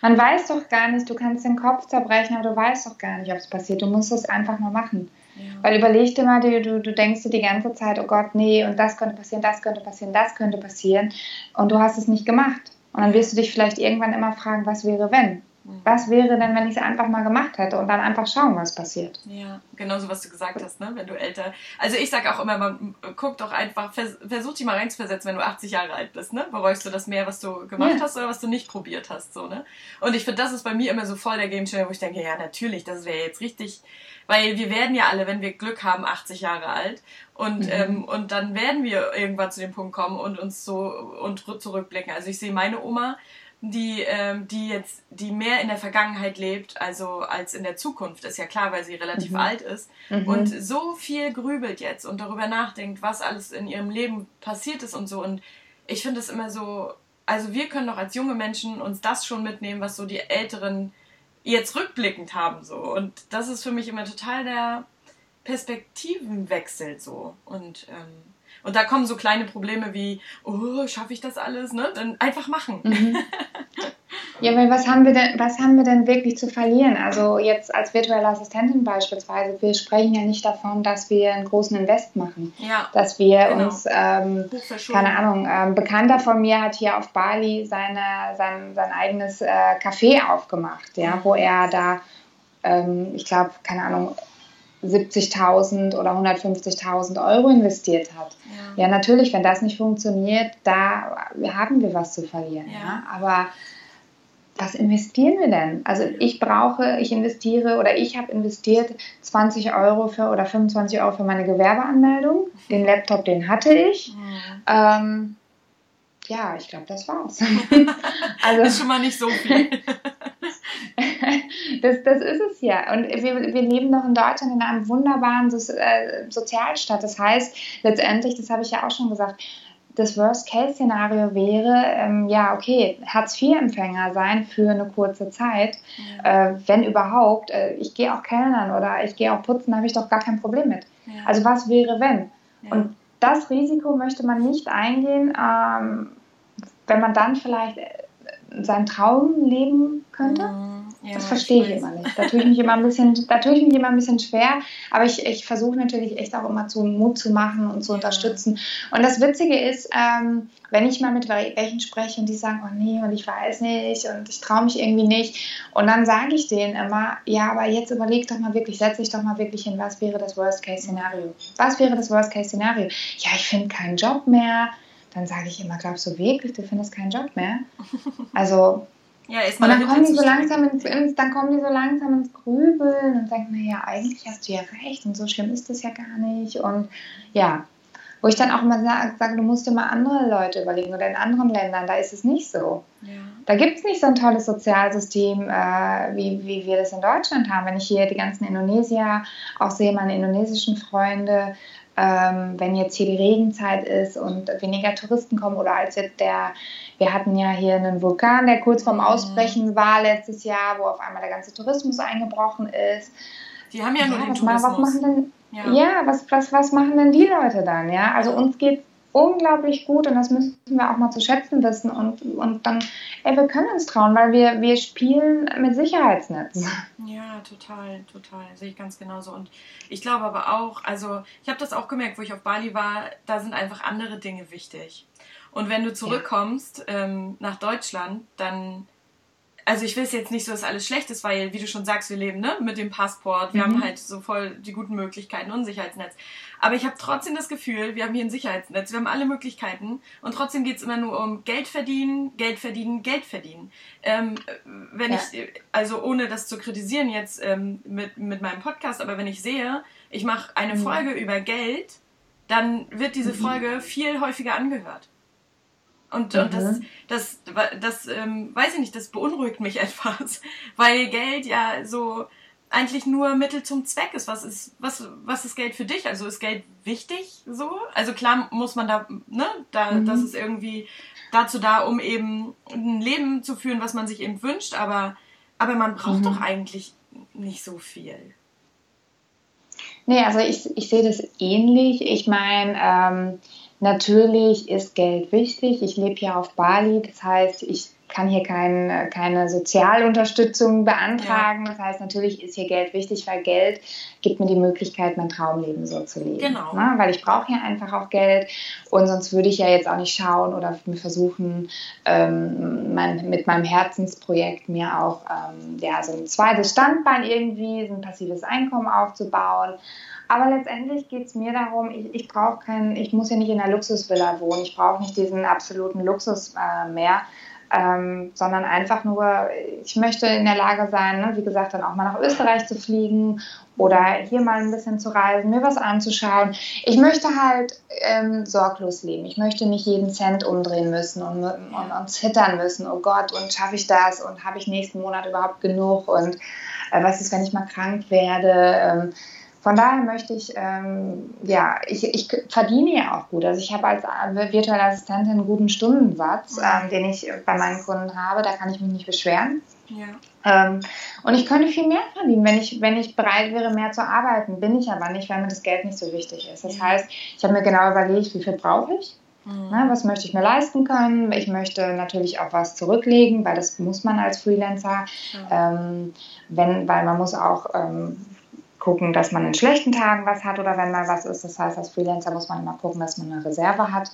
Speaker 2: Man weiß doch gar nicht, du kannst den Kopf zerbrechen, aber du weißt doch gar nicht, ob es passiert. Du musst es einfach nur machen. Ja. Weil überleg dir mal, du, du, du denkst dir die ganze Zeit, oh Gott, nee, und das könnte passieren, das könnte passieren, das könnte passieren. Und du hast es nicht gemacht. Und dann wirst du dich vielleicht irgendwann immer fragen, was wäre, wenn? Was wäre denn, wenn ich es einfach mal gemacht hätte und dann einfach schauen, was passiert?
Speaker 1: Ja, genauso was du gesagt hast, ne? Wenn du älter. Also ich sage auch immer, man guckt doch einfach, vers versuch dich mal reinzuversetzen, wenn du 80 Jahre alt bist, ne? Bereust du das mehr, was du gemacht ja. hast oder was du nicht probiert hast, so, ne? Und ich finde, das ist bei mir immer so voll der Gamechanger, wo ich denke, ja, natürlich, das wäre jetzt richtig, weil wir werden ja alle, wenn wir Glück haben, 80 Jahre alt. Und, mhm. ähm, und dann werden wir irgendwann zu dem Punkt kommen und uns so und zurückblicken. Also ich sehe meine Oma, die, ähm, die jetzt, die mehr in der Vergangenheit lebt, also als in der Zukunft, ist ja klar, weil sie relativ mhm. alt ist mhm. und so viel grübelt jetzt und darüber nachdenkt, was alles in ihrem Leben passiert ist und so. Und ich finde es immer so, also wir können doch als junge Menschen uns das schon mitnehmen, was so die Älteren jetzt rückblickend haben, so. Und das ist für mich immer total der Perspektivenwechsel, so. Und, ähm, und da kommen so kleine Probleme wie, oh, schaffe ich das alles, ne? Dann einfach machen. Mhm.
Speaker 2: Ja, weil was haben wir denn, was haben wir denn wirklich zu verlieren? Also jetzt als virtuelle Assistentin beispielsweise, wir sprechen ja nicht davon, dass wir einen großen Invest machen. Ja, dass wir genau. uns, ähm, keine Ahnung, ein ähm, Bekannter von mir hat hier auf Bali seine, sein, sein eigenes äh, Café aufgemacht, ja, wo er da, ähm, ich glaube, keine Ahnung, 70.000 oder 150.000 Euro investiert hat. Ja. ja. natürlich, wenn das nicht funktioniert, da haben wir was zu verlieren. Ja. ja. Aber was investieren wir denn? Also ich brauche, ich investiere oder ich habe investiert 20 Euro für oder 25 Euro für meine Gewerbeanmeldung. Den Laptop, den hatte ich. Mhm. Ähm, ja, ich glaube, das war's.
Speaker 1: also, das ist schon mal nicht so viel.
Speaker 2: das, das ist es ja. Und wir, wir leben noch in Deutschland in einem wunderbaren so äh, Sozialstaat. Das heißt, letztendlich, das habe ich ja auch schon gesagt, das Worst-Case-Szenario wäre, ähm, ja, okay, Hartz-IV-Empfänger sein für eine kurze Zeit, ja. äh, wenn überhaupt. Äh, ich gehe auch kellnern oder ich gehe auch putzen, habe ich doch gar kein Problem mit. Ja. Also was wäre, wenn? Ja. Und das Risiko möchte man nicht eingehen, ähm, wenn man dann vielleicht äh, seinen Traum leben könnte. Mhm. Ja, das verstehe ich, ich immer nicht. Da tue ich mich immer ein bisschen, da tue ich mich immer ein bisschen schwer, aber ich, ich versuche natürlich echt auch immer zu Mut zu machen und zu unterstützen. Und das Witzige ist, ähm, wenn ich mal mit welchen spreche und die sagen, oh nee, und ich weiß nicht und ich traue mich irgendwie nicht. Und dann sage ich denen immer, ja, aber jetzt überleg doch mal wirklich, setz dich doch mal wirklich hin, was wäre das Worst-Case-Szenario? Was wäre das Worst-Case-Szenario? Ja, ich finde keinen Job mehr. Dann sage ich immer, glaubst du wirklich, du findest keinen Job mehr? Also ja, ist und dann kommen, die so langsam ins, ins, dann kommen die so langsam ins Grübeln und denken, naja, eigentlich hast du ja recht und so schlimm ist das ja gar nicht. Und ja, wo ich dann auch immer sage, sag, du musst dir mal andere Leute überlegen oder in anderen Ländern, da ist es nicht so. Ja. Da gibt es nicht so ein tolles Sozialsystem, äh, wie, wie wir das in Deutschland haben. Wenn ich hier die ganzen Indonesier auch sehe, meine indonesischen Freunde, ähm, wenn jetzt hier die Regenzeit ist und weniger Touristen kommen oder als jetzt der, wir hatten ja hier einen Vulkan, der kurz vorm mhm. Ausbrechen war letztes Jahr, wo auf einmal der ganze Tourismus eingebrochen ist.
Speaker 1: Die haben ja, ja nur den
Speaker 2: was, Tourismus. Was machen denn, ja, ja was, was, was machen denn die Leute dann? Ja, also uns geht unglaublich gut und das müssen wir auch mal zu schätzen wissen und, und dann, ey, wir können uns trauen, weil wir, wir spielen mit Sicherheitsnetz.
Speaker 1: Ja, total, total, sehe ich ganz genauso und ich glaube aber auch, also ich habe das auch gemerkt, wo ich auf Bali war, da sind einfach andere Dinge wichtig und wenn du zurückkommst ja. ähm, nach Deutschland, dann also ich will es jetzt nicht so, dass alles schlecht ist, weil, wie du schon sagst, wir leben ne, mit dem Passport, wir mhm. haben halt so voll die guten Möglichkeiten und ein Sicherheitsnetz. Aber ich habe trotzdem das Gefühl, wir haben hier ein Sicherheitsnetz, wir haben alle Möglichkeiten und trotzdem geht es immer nur um Geld verdienen, Geld verdienen, Geld verdienen. Ähm, wenn ja. ich, also ohne das zu kritisieren jetzt ähm, mit, mit meinem Podcast, aber wenn ich sehe, ich mache eine mhm. Folge über Geld, dann wird diese mhm. Folge viel häufiger angehört. Und, mhm. und das, das, das ähm, weiß ich nicht, das beunruhigt mich etwas, weil Geld ja so eigentlich nur Mittel zum Zweck ist. Was ist, was, was ist Geld für dich? Also ist Geld wichtig so? Also klar muss man da, ne, da, mhm. das ist irgendwie dazu da, um eben ein Leben zu führen, was man sich eben wünscht, aber, aber man braucht mhm. doch eigentlich nicht so viel.
Speaker 2: Nee, also ich, ich sehe das ähnlich. Ich meine, ähm, Natürlich ist Geld wichtig. Ich lebe hier auf Bali, das heißt, ich kann hier kein, keine Sozialunterstützung beantragen. Ja. Das heißt, natürlich ist hier Geld wichtig, weil Geld gibt mir die Möglichkeit, mein Traumleben so zu leben. Genau. Ne? Weil ich brauche hier einfach auch Geld und sonst würde ich ja jetzt auch nicht schauen oder versuchen, ähm, mein, mit meinem Herzensprojekt mir auch ähm, ja, so ein zweites Standbein irgendwie, so ein passives Einkommen aufzubauen. Aber letztendlich geht es mir darum, ich, ich brauche keinen, ich muss ja nicht in einer Luxusvilla wohnen, ich brauche nicht diesen absoluten Luxus äh, mehr, ähm, sondern einfach nur, ich möchte in der Lage sein, ne, wie gesagt, dann auch mal nach Österreich zu fliegen oder hier mal ein bisschen zu reisen, mir was anzuschauen. Ich möchte halt ähm, sorglos leben. Ich möchte nicht jeden Cent umdrehen müssen und, und, und zittern müssen. Oh Gott, und schaffe ich das? Und habe ich nächsten Monat überhaupt genug? Und äh, was ist, wenn ich mal krank werde? Ähm, von daher möchte ich, ähm, ja, ich, ich verdiene ja auch gut. Also ich habe als äh, virtuelle Assistentin einen guten Stundensatz, ähm, den ich bei meinen Kunden habe. Da kann ich mich nicht beschweren. Ja. Ähm, und ich könnte viel mehr verdienen, wenn ich, wenn ich bereit wäre, mehr zu arbeiten. Bin ich aber nicht, weil mir das Geld nicht so wichtig ist. Das heißt, ich habe mir genau überlegt, wie viel brauche ich. Mhm. Na, was möchte ich mir leisten können? Ich möchte natürlich auch was zurücklegen, weil das muss man als Freelancer. Mhm. Ähm, wenn, weil man muss auch ähm, gucken, dass man in schlechten Tagen was hat oder wenn mal was ist. Das heißt, als Freelancer muss man immer gucken, dass man eine Reserve hat.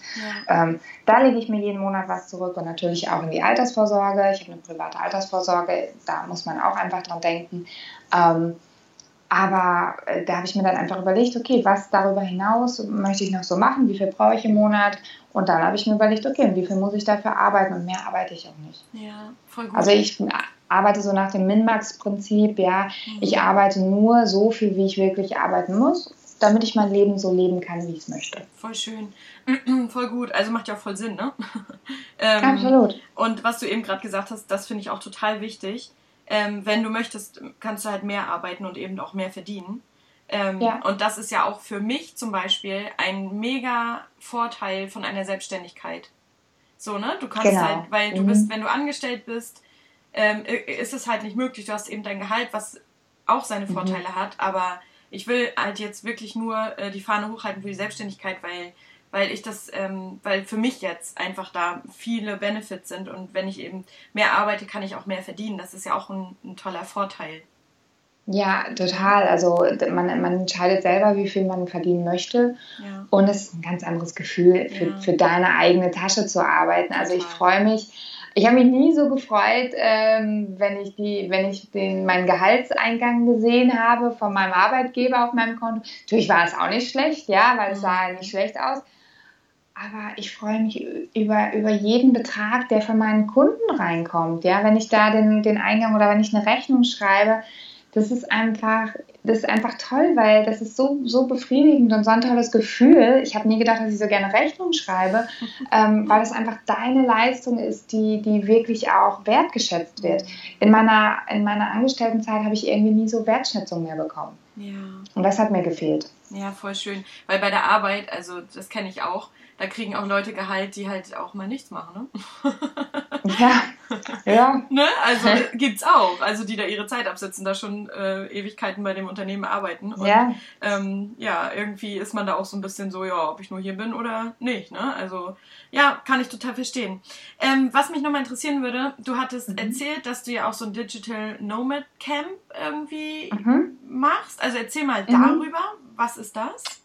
Speaker 2: Ja. Ähm, da lege ich mir jeden Monat was zurück und natürlich auch in die Altersvorsorge. Ich habe eine private Altersvorsorge, da muss man auch einfach dran denken. Ähm, Aber äh, da habe ich mir dann einfach überlegt, okay, was darüber hinaus möchte ich noch so machen, wie viel brauche ich im Monat? Und dann habe ich mir überlegt, okay, wie viel muss ich dafür arbeiten und mehr arbeite ich auch nicht.
Speaker 1: Ja, voll gut.
Speaker 2: Also ich arbeite so nach dem Min-Max-Prinzip, ja, mhm. ich arbeite nur so viel, wie ich wirklich arbeiten muss, damit ich mein Leben so leben kann, wie ich es möchte.
Speaker 1: Voll schön. voll gut. Also macht ja auch voll Sinn, ne? ähm,
Speaker 2: Absolut.
Speaker 1: Und was du eben gerade gesagt hast, das finde ich auch total wichtig ähm, wenn du möchtest, kannst du halt mehr arbeiten und eben auch mehr verdienen. Ähm, ja. Und das ist ja auch für mich zum Beispiel ein mega Vorteil von einer Selbstständigkeit. So, ne? Du kannst genau. halt, weil du mhm. bist, wenn du angestellt bist, ähm, ist es halt nicht möglich. Du hast eben dein Gehalt, was auch seine mhm. Vorteile mhm. hat, aber ich will halt jetzt wirklich nur äh, die Fahne hochhalten für die Selbstständigkeit, weil weil ich das, ähm, weil für mich jetzt einfach da viele Benefits sind und wenn ich eben mehr arbeite, kann ich auch mehr verdienen. Das ist ja auch ein, ein toller Vorteil.
Speaker 2: Ja, total. Also man, man entscheidet selber, wie viel man verdienen möchte. Ja. Und es ist ein ganz anderes Gefühl, für, ja. für deine eigene Tasche zu arbeiten. Total. Also ich freue mich. Ich habe mich nie so gefreut, ähm, wenn ich die, wenn ich den, meinen Gehaltseingang gesehen habe von meinem Arbeitgeber auf meinem Konto. Natürlich war es auch nicht schlecht, ja, weil es mhm. sah nicht schlecht aus aber ich freue mich über, über jeden Betrag, der von meinen Kunden reinkommt. Ja, wenn ich da den, den Eingang oder wenn ich eine Rechnung schreibe, das ist einfach, das ist einfach toll, weil das ist so, so befriedigend und so ein tolles Gefühl. Ich habe nie gedacht, dass ich so gerne Rechnungen schreibe, ähm, weil es einfach deine Leistung ist, die, die wirklich auch wertgeschätzt wird. In meiner, in meiner Angestelltenzeit habe ich irgendwie nie so Wertschätzung mehr bekommen. Ja. Und das hat mir gefehlt.
Speaker 1: Ja, voll schön. Weil bei der Arbeit, also das kenne ich auch, da kriegen auch Leute Gehalt, die halt auch mal nichts machen, ne?
Speaker 2: Ja. ja.
Speaker 1: ne? Also gibt's auch. Also die da ihre Zeit absetzen, da schon äh, Ewigkeiten bei dem Unternehmen arbeiten. Und ja. Ähm, ja, irgendwie ist man da auch so ein bisschen so, ja, ob ich nur hier bin oder nicht, ne? Also ja, kann ich total verstehen. Ähm, was mich nochmal interessieren würde, du hattest mhm. erzählt, dass du ja auch so ein Digital Nomad Camp irgendwie mhm. machst. Also erzähl mal mhm. darüber, was ist das?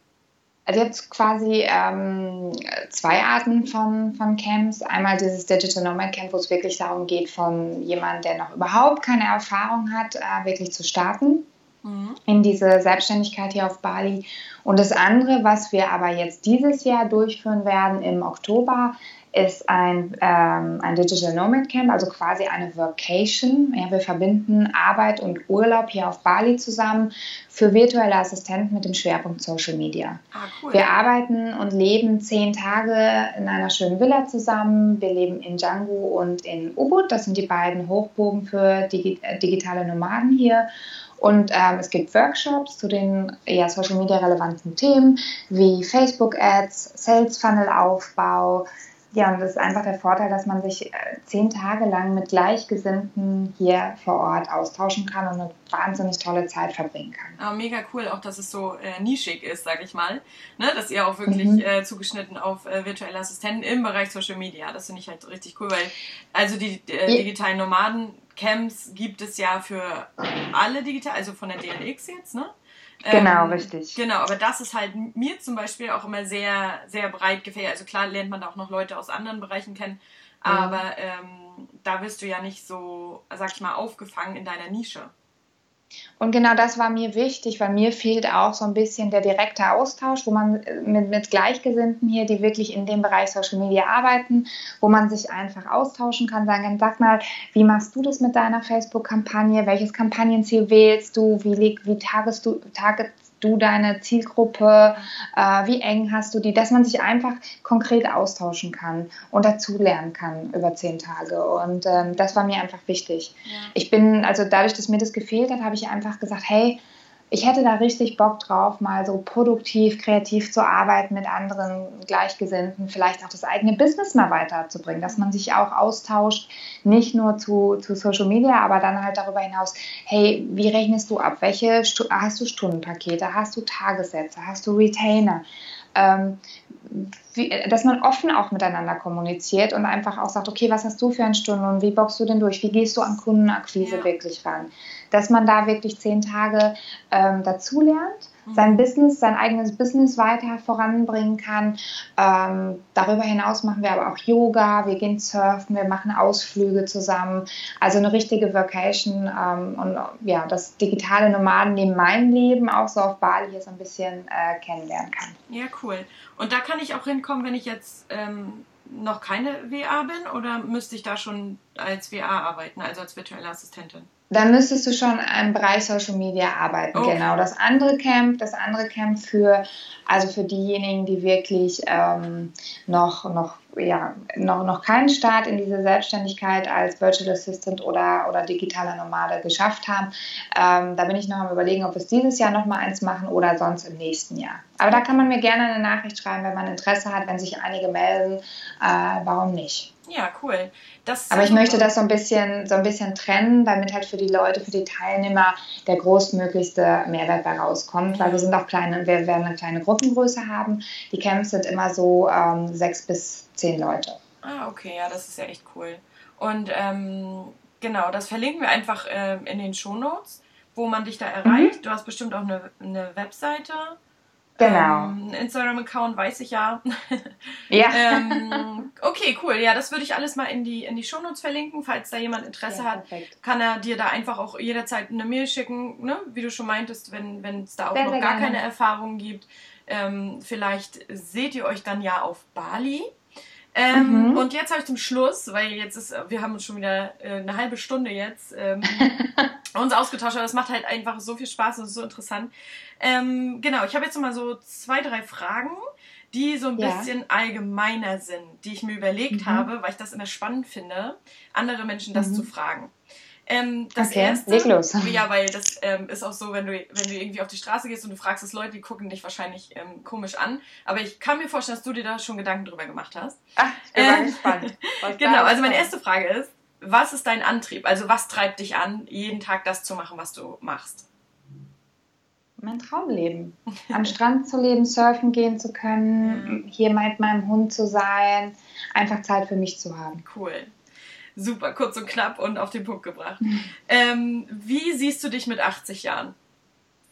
Speaker 2: Also jetzt quasi ähm, zwei Arten von, von Camps. Einmal dieses Digital Nomad Camp, wo es wirklich darum geht, von jemandem, der noch überhaupt keine Erfahrung hat, äh, wirklich zu starten mhm. in diese Selbstständigkeit hier auf Bali. Und das andere, was wir aber jetzt dieses Jahr durchführen werden im Oktober, ist ein, ähm, ein Digital Nomad Camp, also quasi eine Vacation. Ja, wir verbinden Arbeit und Urlaub hier auf Bali zusammen für virtuelle Assistenten mit dem Schwerpunkt Social Media. Ah, cool. Wir arbeiten und leben zehn Tage in einer schönen Villa zusammen. Wir leben in Django und in Ubud. Das sind die beiden Hochburgen für digi äh, digitale Nomaden hier. Und ähm, es gibt Workshops zu den ja, Social Media relevanten Themen wie Facebook Ads, Sales Funnel Aufbau, ja, und das ist einfach der Vorteil, dass man sich äh, zehn Tage lang mit Gleichgesinnten hier vor Ort austauschen kann und eine wahnsinnig tolle Zeit verbringen kann.
Speaker 1: Ah, mega cool, auch dass es so äh, nischig ist, sag ich mal. Ne? Dass ihr auch wirklich mhm. äh, zugeschnitten auf äh, virtuelle Assistenten im Bereich Social Media. Das finde ich halt richtig cool, weil also die äh, digitalen Nomaden Camps gibt es ja für alle digital, also von der DLX jetzt, ne?
Speaker 2: Genau, ähm, richtig.
Speaker 1: Genau, aber das ist halt mir zum Beispiel auch immer sehr, sehr breit gefällt. Also klar lernt man da auch noch Leute aus anderen Bereichen kennen, mhm. aber ähm, da wirst du ja nicht so, sag ich mal, aufgefangen in deiner Nische.
Speaker 2: Und genau das war mir wichtig, weil mir fehlt auch so ein bisschen der direkte Austausch, wo man äh, mit, mit Gleichgesinnten hier, die wirklich in dem Bereich Social Media arbeiten, wo man sich einfach austauschen kann, sagen kann, sag mal, wie machst du das mit deiner Facebook-Kampagne? Welches Kampagnenziel wählst du? Wie, wie targetest du, target, du deine Zielgruppe, äh, wie eng hast du die, dass man sich einfach konkret austauschen kann und dazulernen kann über zehn Tage. Und ähm, das war mir einfach wichtig. Ja. Ich bin, also dadurch, dass mir das gefehlt hat, habe ich einfach gesagt, hey, ich hätte da richtig Bock drauf, mal so produktiv, kreativ zu arbeiten mit anderen Gleichgesinnten, vielleicht auch das eigene Business mal weiterzubringen, dass man sich auch austauscht, nicht nur zu, zu Social Media, aber dann halt darüber hinaus, hey, wie rechnest du ab? Welche hast du Stundenpakete, hast du Tagessätze, hast du Retainer? Ähm, wie, dass man offen auch miteinander kommuniziert und einfach auch sagt, okay, was hast du für eine Stunde und wie boxst du denn durch? Wie gehst du an Kundenakquise ja. wirklich ran? Dass man da wirklich zehn Tage ähm, dazulernt sein Business, sein eigenes Business weiter voranbringen kann. Ähm, darüber hinaus machen wir aber auch Yoga, wir gehen surfen, wir machen Ausflüge zusammen. Also eine richtige Vacation ähm, und ja, das digitale Nomaden neben meinem Leben auch so auf Bali hier so ein bisschen äh, kennenlernen kann.
Speaker 1: Ja, cool. Und da kann ich auch hinkommen, wenn ich jetzt ähm, noch keine WA bin oder müsste ich da schon als WA arbeiten, also als virtuelle Assistentin?
Speaker 2: Dann müsstest du schon im Bereich Social Media arbeiten, okay. genau. Das andere Camp, das andere Camp für, also für diejenigen, die wirklich ähm, noch, noch, ja, noch, noch keinen Start in diese Selbstständigkeit als Virtual Assistant oder, oder digitaler Nomade geschafft haben. Ähm, da bin ich noch am überlegen, ob wir es dieses Jahr noch mal eins machen oder sonst im nächsten Jahr. Aber da kann man mir gerne eine Nachricht schreiben, wenn man Interesse hat, wenn sich einige melden. Äh, warum nicht?
Speaker 1: Ja, cool.
Speaker 2: Das Aber ich möchte das so ein bisschen, so ein bisschen trennen, damit halt für die Leute, für die Teilnehmer der großmöglichste Mehrwert da rauskommt, weil wir sind auch kleine, wir werden eine kleine Gruppengröße haben. Die Camps sind immer so ähm, sechs bis zehn Leute.
Speaker 1: Ah, okay, ja, das ist ja echt cool. Und ähm, genau, das verlinken wir einfach äh, in den Shownotes, wo man dich da erreicht. Mhm. Du hast bestimmt auch eine, eine Webseite. Genau. Ähm, Instagram-Account weiß ich ja. Ja. ähm, okay, cool. Ja, das würde ich alles mal in die, in die Shownotes verlinken. Falls da jemand Interesse ja, hat, kann er dir da einfach auch jederzeit eine Mail schicken, ne? wie du schon meintest, wenn es da auch sehr, noch sehr gar gerne. keine Erfahrungen gibt. Ähm, vielleicht seht ihr euch dann ja auf Bali. Ähm, mhm. Und jetzt habe ich zum Schluss, weil jetzt ist, wir haben uns schon wieder äh, eine halbe Stunde jetzt ähm, uns ausgetauscht, aber das macht halt einfach so viel Spaß und ist so interessant. Ähm, genau, ich habe jetzt mal so zwei, drei Fragen, die so ein ja. bisschen allgemeiner sind, die ich mir überlegt mhm. habe, weil ich das immer spannend finde, andere Menschen das mhm. zu fragen. Ähm, das okay, erste, leg los. Ja, weil das ähm, ist auch so, wenn du, wenn du irgendwie auf die Straße gehst und du fragst es Leute, die gucken dich wahrscheinlich ähm, komisch an. Aber ich kann mir vorstellen, dass du dir da schon Gedanken drüber gemacht hast. Ach, ich bin ähm, gespannt. genau, also meine erste Frage ist, was ist dein Antrieb? Also was treibt dich an, jeden Tag das zu machen, was du machst?
Speaker 2: Mein Traumleben. Am Strand zu leben, surfen gehen zu können, ja. hier mit meinem Hund zu sein, einfach Zeit für mich zu haben.
Speaker 1: Cool super kurz und knapp und auf den Punkt gebracht. Ähm, wie siehst du dich mit 80 Jahren?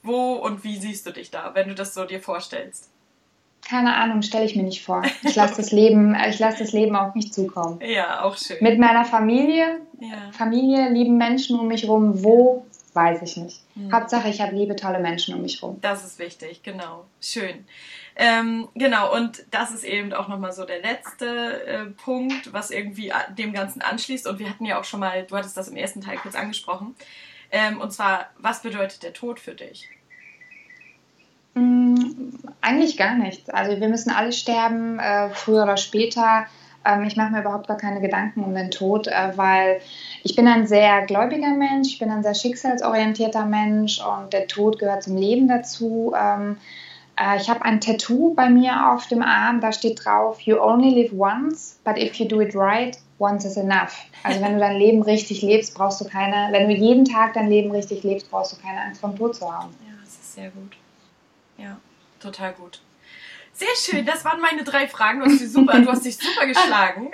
Speaker 1: Wo und wie siehst du dich da, wenn du das so dir vorstellst?
Speaker 2: Keine Ahnung, stelle ich mir nicht vor. Ich lasse das Leben, ich lasse das Leben auf mich zukommen.
Speaker 1: Ja, auch schön.
Speaker 2: Mit meiner Familie, ja. Familie, lieben Menschen um mich rum. Wo weiß ich nicht. Mhm. Hauptsache, ich habe liebe, tolle Menschen um mich rum.
Speaker 1: Das ist wichtig, genau. Schön. Ähm, genau, und das ist eben auch nochmal so der letzte äh, Punkt, was irgendwie dem Ganzen anschließt. Und wir hatten ja auch schon mal, du hattest das im ersten Teil kurz angesprochen. Ähm, und zwar, was bedeutet der Tod für dich?
Speaker 2: Mm, eigentlich gar nichts. Also wir müssen alle sterben, äh, früher oder später. Ähm, ich mache mir überhaupt gar keine Gedanken um den Tod, äh, weil ich bin ein sehr gläubiger Mensch, ich bin ein sehr schicksalsorientierter Mensch und der Tod gehört zum Leben dazu. Ähm, äh, ich habe ein Tattoo bei mir auf dem Arm, da steht drauf, You only live once, but if you do it right, once is enough. Also wenn du dein Leben richtig lebst, brauchst du keine, wenn du jeden Tag dein Leben richtig lebst, brauchst du keine Angst vom Tod zu haben.
Speaker 1: Ja, das ist sehr gut. Ja, total gut. Sehr schön, das waren meine drei Fragen. Du hast, dich super, du hast dich super geschlagen,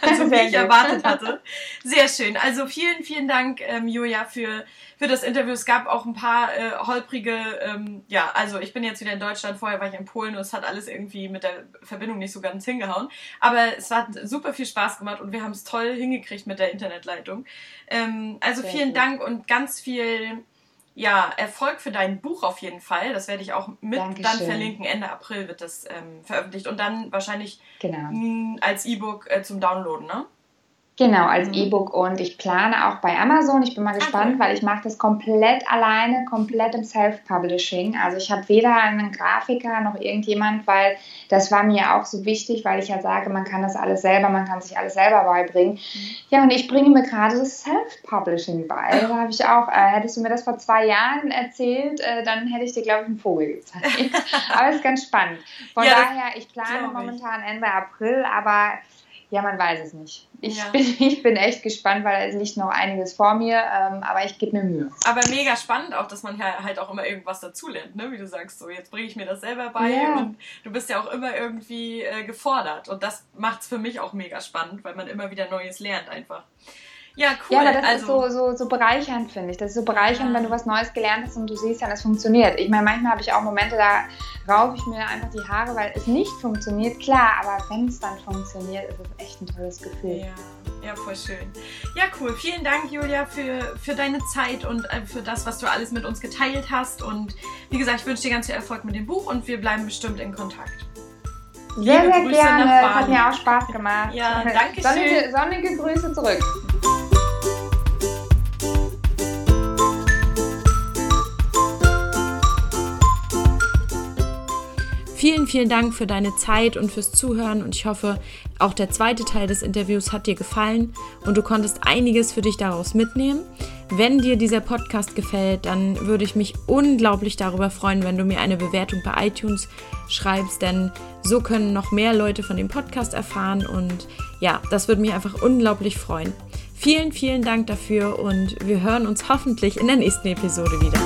Speaker 1: also wie ich erwartet hatte. Sehr schön. Also vielen, vielen Dank, ähm, Julia, für, für das Interview. Es gab auch ein paar äh, holprige, ähm, ja, also ich bin jetzt wieder in Deutschland, vorher war ich in Polen und es hat alles irgendwie mit der Verbindung nicht so ganz hingehauen. Aber es hat super viel Spaß gemacht und wir haben es toll hingekriegt mit der Internetleitung. Ähm, also Sehr vielen gut. Dank und ganz viel ja, Erfolg für dein Buch auf jeden Fall. Das werde ich auch mit Dankeschön. dann verlinken. Ende April wird das ähm, veröffentlicht und dann wahrscheinlich genau. als E-Book äh, zum Downloaden, ne?
Speaker 2: Genau, als mhm. E-Book und ich plane auch bei Amazon. Ich bin mal gespannt, okay. weil ich mache das komplett alleine, komplett im Self-Publishing. Also ich habe weder einen Grafiker noch irgendjemand, weil das war mir auch so wichtig, weil ich ja sage, man kann das alles selber, man kann sich alles selber beibringen. Mhm. Ja, und ich bringe mir gerade das Self-Publishing bei. Da habe ich auch, äh, hättest du mir das vor zwei Jahren erzählt, äh, dann hätte ich dir, glaube ich, einen Vogel gezeigt. aber es ist ganz spannend. Von ja, daher, ich plane momentan Ende April, aber ja, man weiß es nicht. Ich, ja. bin, ich bin echt gespannt, weil es liegt noch einiges vor mir, ähm, aber ich gebe mir Mühe.
Speaker 1: Aber mega spannend auch, dass man ja halt auch immer irgendwas dazulernt, ne? wie du sagst, so jetzt bringe ich mir das selber bei ja. und du bist ja auch immer irgendwie äh, gefordert und das macht es für mich auch mega spannend, weil man immer wieder Neues lernt einfach.
Speaker 3: Ja,
Speaker 2: cool. Ja, das also, ist so, so, so bereichernd, finde ich. Das ist so bereichernd, ja. wenn du was Neues gelernt hast und du siehst dann, es funktioniert. Ich meine, manchmal habe ich auch Momente, da raufe ich mir einfach die Haare, weil es nicht funktioniert. Klar, aber wenn es dann funktioniert, ist es echt ein tolles Gefühl.
Speaker 3: Ja, ja, voll schön. Ja, cool. Vielen Dank, Julia, für, für deine Zeit und äh, für das, was du alles mit uns geteilt hast. Und wie gesagt, ich wünsche dir ganz viel Erfolg mit dem Buch und wir bleiben bestimmt in Kontakt.
Speaker 2: Sehr, sehr Grüße gerne. Hat mir auch Spaß gemacht.
Speaker 3: Ja, danke schön.
Speaker 2: Sonnige, sonnige Grüße zurück.
Speaker 1: Vielen, vielen Dank für deine Zeit und fürs Zuhören und ich hoffe, auch der zweite Teil des Interviews hat dir gefallen und du konntest einiges für dich daraus mitnehmen. Wenn dir dieser Podcast gefällt, dann würde ich mich unglaublich darüber freuen, wenn du mir eine Bewertung bei iTunes schreibst, denn so können noch mehr Leute von dem Podcast erfahren und ja, das würde mich einfach unglaublich freuen. Vielen, vielen Dank dafür und wir hören uns hoffentlich in der nächsten Episode wieder.